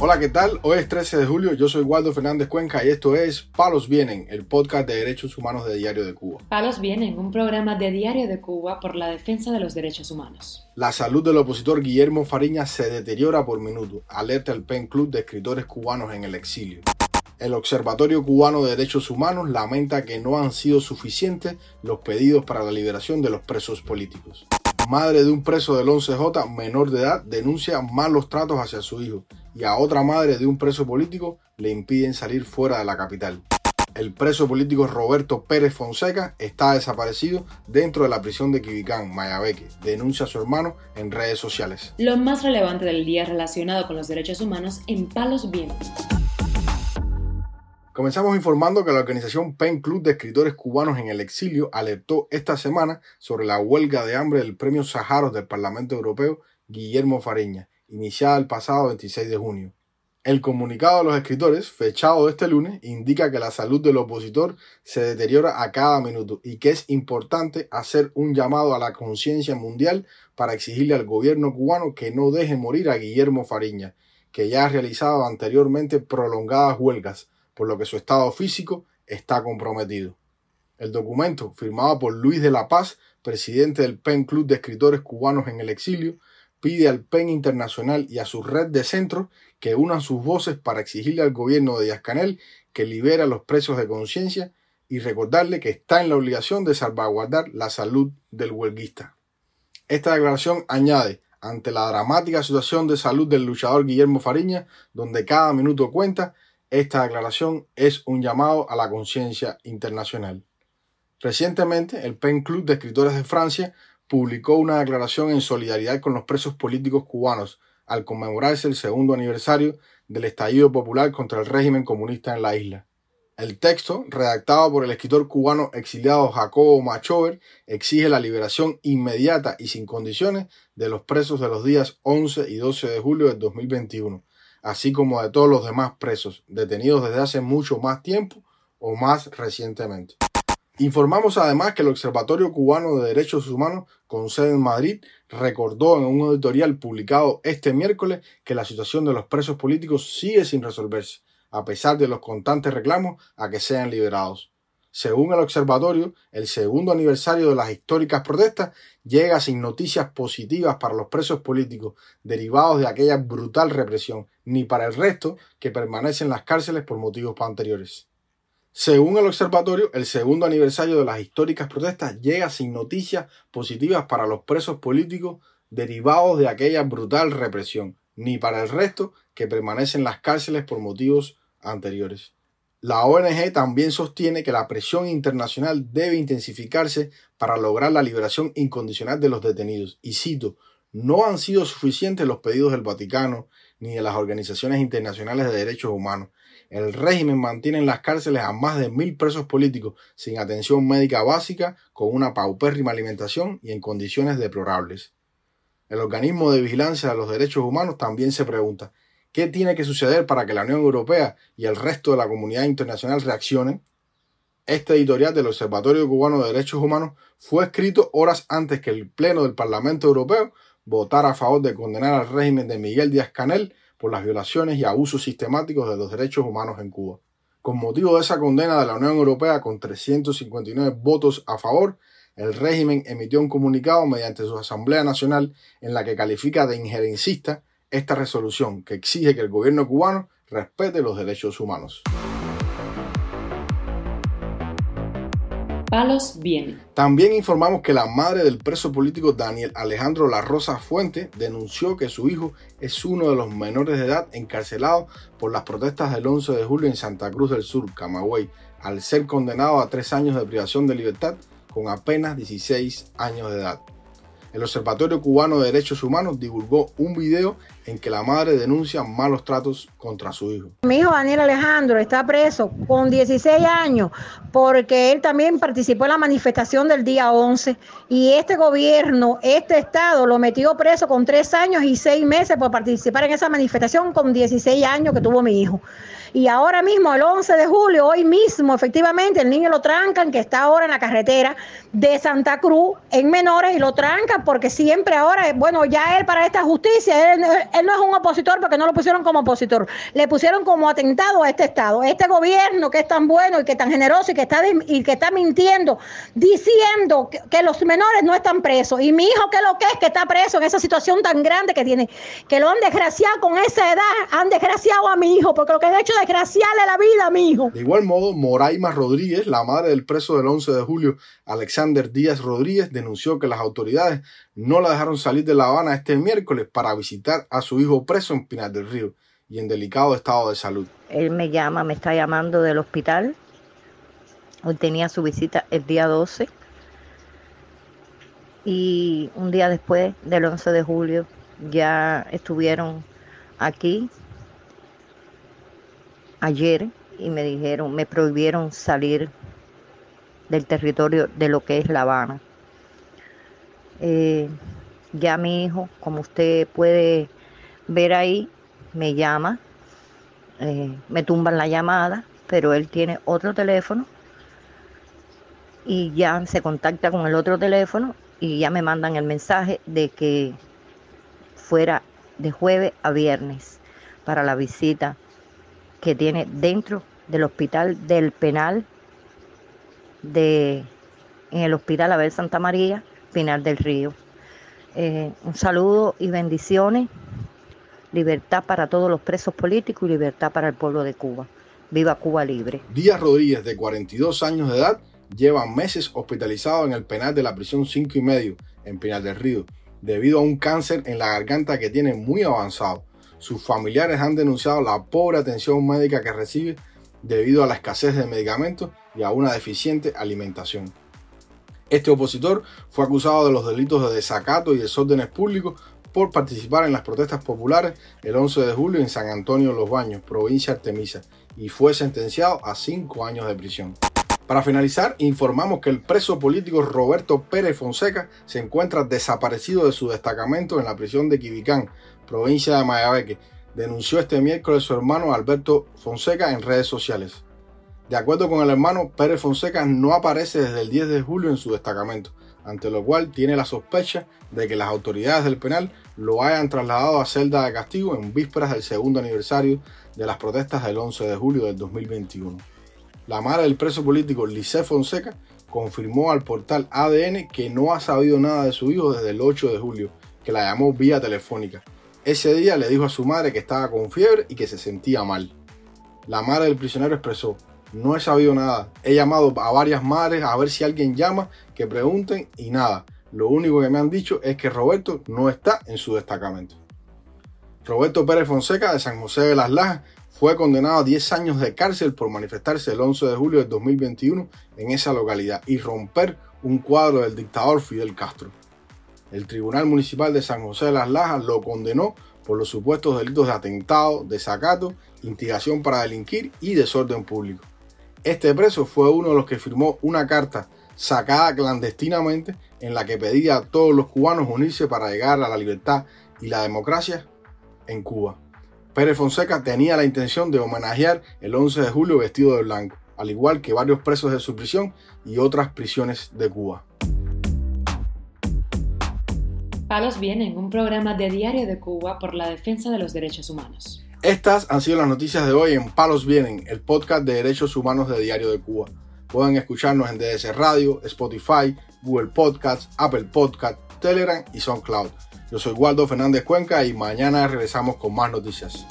Hola, ¿qué tal? Hoy es 13 de julio, yo soy Waldo Fernández Cuenca y esto es Palos Vienen, el podcast de derechos humanos de Diario de Cuba. Palos Vienen, un programa de Diario de Cuba por la defensa de los derechos humanos. La salud del opositor Guillermo Fariña se deteriora por minuto, alerta el PEN Club de escritores cubanos en el exilio. El Observatorio Cubano de Derechos Humanos lamenta que no han sido suficientes los pedidos para la liberación de los presos políticos. Madre de un preso del 11J menor de edad denuncia malos tratos hacia su hijo y a otra madre de un preso político le impiden salir fuera de la capital. El preso político Roberto Pérez Fonseca está desaparecido dentro de la prisión de Quibicán, Mayabeque. Denuncia a su hermano en redes sociales. Lo más relevante del día relacionado con los derechos humanos en Palos Vientos. Comenzamos informando que la organización PEN Club de Escritores Cubanos en el Exilio alertó esta semana sobre la huelga de hambre del Premio Saharos del Parlamento Europeo Guillermo Fariña, iniciada el pasado 26 de junio. El comunicado de los escritores, fechado este lunes, indica que la salud del opositor se deteriora a cada minuto y que es importante hacer un llamado a la conciencia mundial para exigirle al gobierno cubano que no deje morir a Guillermo Fariña, que ya ha realizado anteriormente prolongadas huelgas, por lo que su estado físico está comprometido. El documento, firmado por Luis de la Paz, presidente del PEN Club de Escritores Cubanos en el Exilio, pide al PEN Internacional y a su red de centros que unan sus voces para exigirle al gobierno de Díaz Canel que libere a los presos de conciencia y recordarle que está en la obligación de salvaguardar la salud del huelguista. Esta declaración añade, ante la dramática situación de salud del luchador Guillermo Fariña, donde cada minuto cuenta, esta declaración es un llamado a la conciencia internacional. Recientemente, el PEN Club de Escritores de Francia publicó una declaración en solidaridad con los presos políticos cubanos al conmemorarse el segundo aniversario del estallido popular contra el régimen comunista en la isla. El texto, redactado por el escritor cubano exiliado Jacobo Machover, exige la liberación inmediata y sin condiciones de los presos de los días 11 y 12 de julio de 2021, así como de todos los demás presos detenidos desde hace mucho más tiempo o más recientemente. Informamos además que el Observatorio Cubano de Derechos Humanos, con sede en Madrid, recordó en un editorial publicado este miércoles que la situación de los presos políticos sigue sin resolverse, a pesar de los constantes reclamos a que sean liberados. Según el observatorio, el segundo aniversario de las históricas protestas llega sin noticias positivas para los presos políticos derivados de aquella brutal represión, ni para el resto que permanecen en las cárceles por motivos anteriores. Según el observatorio, el segundo aniversario de las históricas protestas llega sin noticias positivas para los presos políticos derivados de aquella brutal represión, ni para el resto que permanecen en las cárceles por motivos anteriores. La ONG también sostiene que la presión internacional debe intensificarse para lograr la liberación incondicional de los detenidos. Y cito, no han sido suficientes los pedidos del Vaticano ni de las organizaciones internacionales de derechos humanos el régimen mantiene en las cárceles a más de mil presos políticos sin atención médica básica, con una paupérrima alimentación y en condiciones deplorables. El organismo de vigilancia de los derechos humanos también se pregunta ¿qué tiene que suceder para que la Unión Europea y el resto de la comunidad internacional reaccionen? Este editorial del Observatorio Cubano de Derechos Humanos fue escrito horas antes que el Pleno del Parlamento Europeo votara a favor de condenar al régimen de Miguel Díaz Canel por las violaciones y abusos sistemáticos de los derechos humanos en Cuba. Con motivo de esa condena de la Unión Europea con 359 votos a favor, el régimen emitió un comunicado mediante su Asamblea Nacional en la que califica de injerencista esta resolución que exige que el gobierno cubano respete los derechos humanos. Palos. También informamos que la madre del preso político Daniel Alejandro La Rosa Fuente denunció que su hijo es uno de los menores de edad encarcelados por las protestas del 11 de julio en Santa Cruz del Sur, Camagüey, al ser condenado a tres años de privación de libertad con apenas 16 años de edad el Observatorio Cubano de Derechos Humanos divulgó un video en que la madre denuncia malos tratos contra su hijo. Mi hijo Daniel Alejandro está preso con 16 años porque él también participó en la manifestación del día 11 y este gobierno, este estado lo metió preso con tres años y seis meses por participar en esa manifestación con 16 años que tuvo mi hijo. Y ahora mismo, el 11 de julio, hoy mismo, efectivamente, el niño lo trancan, que está ahora en la carretera de Santa Cruz, en menores, y lo trancan porque siempre ahora, bueno, ya él para esta justicia, él, él no es un opositor porque no lo pusieron como opositor, le pusieron como atentado a este Estado. Este gobierno que es tan bueno y que tan generoso y que está, y que está mintiendo, diciendo que, que los menores no están presos. Y mi hijo, que lo que es, que está preso en esa situación tan grande que tiene, que lo han desgraciado con esa edad, han desgraciado a mi hijo, porque lo que han hecho es desgraciarle la vida a mi hijo. De igual modo, Moraima Rodríguez, la madre del preso del 11 de julio, Alexander Díaz Rodríguez, denunció que las autoridades no la dejaron salir de La Habana este miércoles para visitar a su hijo preso en Pinar del Río y en delicado estado de salud. Él me llama, me está llamando del hospital. Hoy tenía su visita el día 12 y un día después del 11 de julio ya estuvieron aquí ayer y me dijeron, me prohibieron salir del territorio de lo que es La Habana. Eh, ya mi hijo, como usted puede ver ahí, me llama, eh, me tumban la llamada, pero él tiene otro teléfono y ya se contacta con el otro teléfono y ya me mandan el mensaje de que fuera de jueves a viernes para la visita que tiene dentro del hospital del penal de en el hospital Abel Santa María, Pinar del Río. Eh, un saludo y bendiciones. Libertad para todos los presos políticos y libertad para el pueblo de Cuba. Viva Cuba libre. Díaz Rodríguez, de 42 años de edad, lleva meses hospitalizado en el penal de la prisión 5 y medio en Pinar del Río, debido a un cáncer en la garganta que tiene muy avanzado. Sus familiares han denunciado la pobre atención médica que recibe debido a la escasez de medicamentos y a una deficiente alimentación. Este opositor fue acusado de los delitos de desacato y desórdenes públicos por participar en las protestas populares el 11 de julio en San Antonio Los Baños, provincia Artemisa, y fue sentenciado a cinco años de prisión. Para finalizar, informamos que el preso político Roberto Pérez Fonseca se encuentra desaparecido de su destacamento en la prisión de Quibicán, provincia de Mayabeque. Denunció este miércoles su hermano Alberto Fonseca en redes sociales. De acuerdo con el hermano, Pérez Fonseca no aparece desde el 10 de julio en su destacamento, ante lo cual tiene la sospecha de que las autoridades del penal lo hayan trasladado a celda de castigo en vísperas del segundo aniversario de las protestas del 11 de julio del 2021. La madre del preso político Lice Fonseca confirmó al portal ADN que no ha sabido nada de su hijo desde el 8 de julio, que la llamó vía telefónica. Ese día le dijo a su madre que estaba con fiebre y que se sentía mal. La madre del prisionero expresó, no he sabido nada. He llamado a varias madres a ver si alguien llama, que pregunten y nada. Lo único que me han dicho es que Roberto no está en su destacamento. Roberto Pérez Fonseca de San José de las Lajas fue condenado a 10 años de cárcel por manifestarse el 11 de julio de 2021 en esa localidad y romper un cuadro del dictador Fidel Castro. El Tribunal Municipal de San José de las Lajas lo condenó por los supuestos delitos de atentado, desacato, instigación para delinquir y desorden público. Este preso fue uno de los que firmó una carta sacada clandestinamente en la que pedía a todos los cubanos unirse para llegar a la libertad y la democracia en Cuba. Pérez Fonseca tenía la intención de homenajear el 11 de julio vestido de blanco, al igual que varios presos de su prisión y otras prisiones de Cuba. Palos Vienen, un programa de Diario de Cuba por la defensa de los derechos humanos. Estas han sido las noticias de hoy en Palos Vienen, el podcast de derechos humanos de Diario de Cuba. Pueden escucharnos en DS Radio, Spotify, Google Podcasts, Apple Podcasts, Telegram y SoundCloud. Yo soy Waldo Fernández Cuenca y mañana regresamos con más noticias.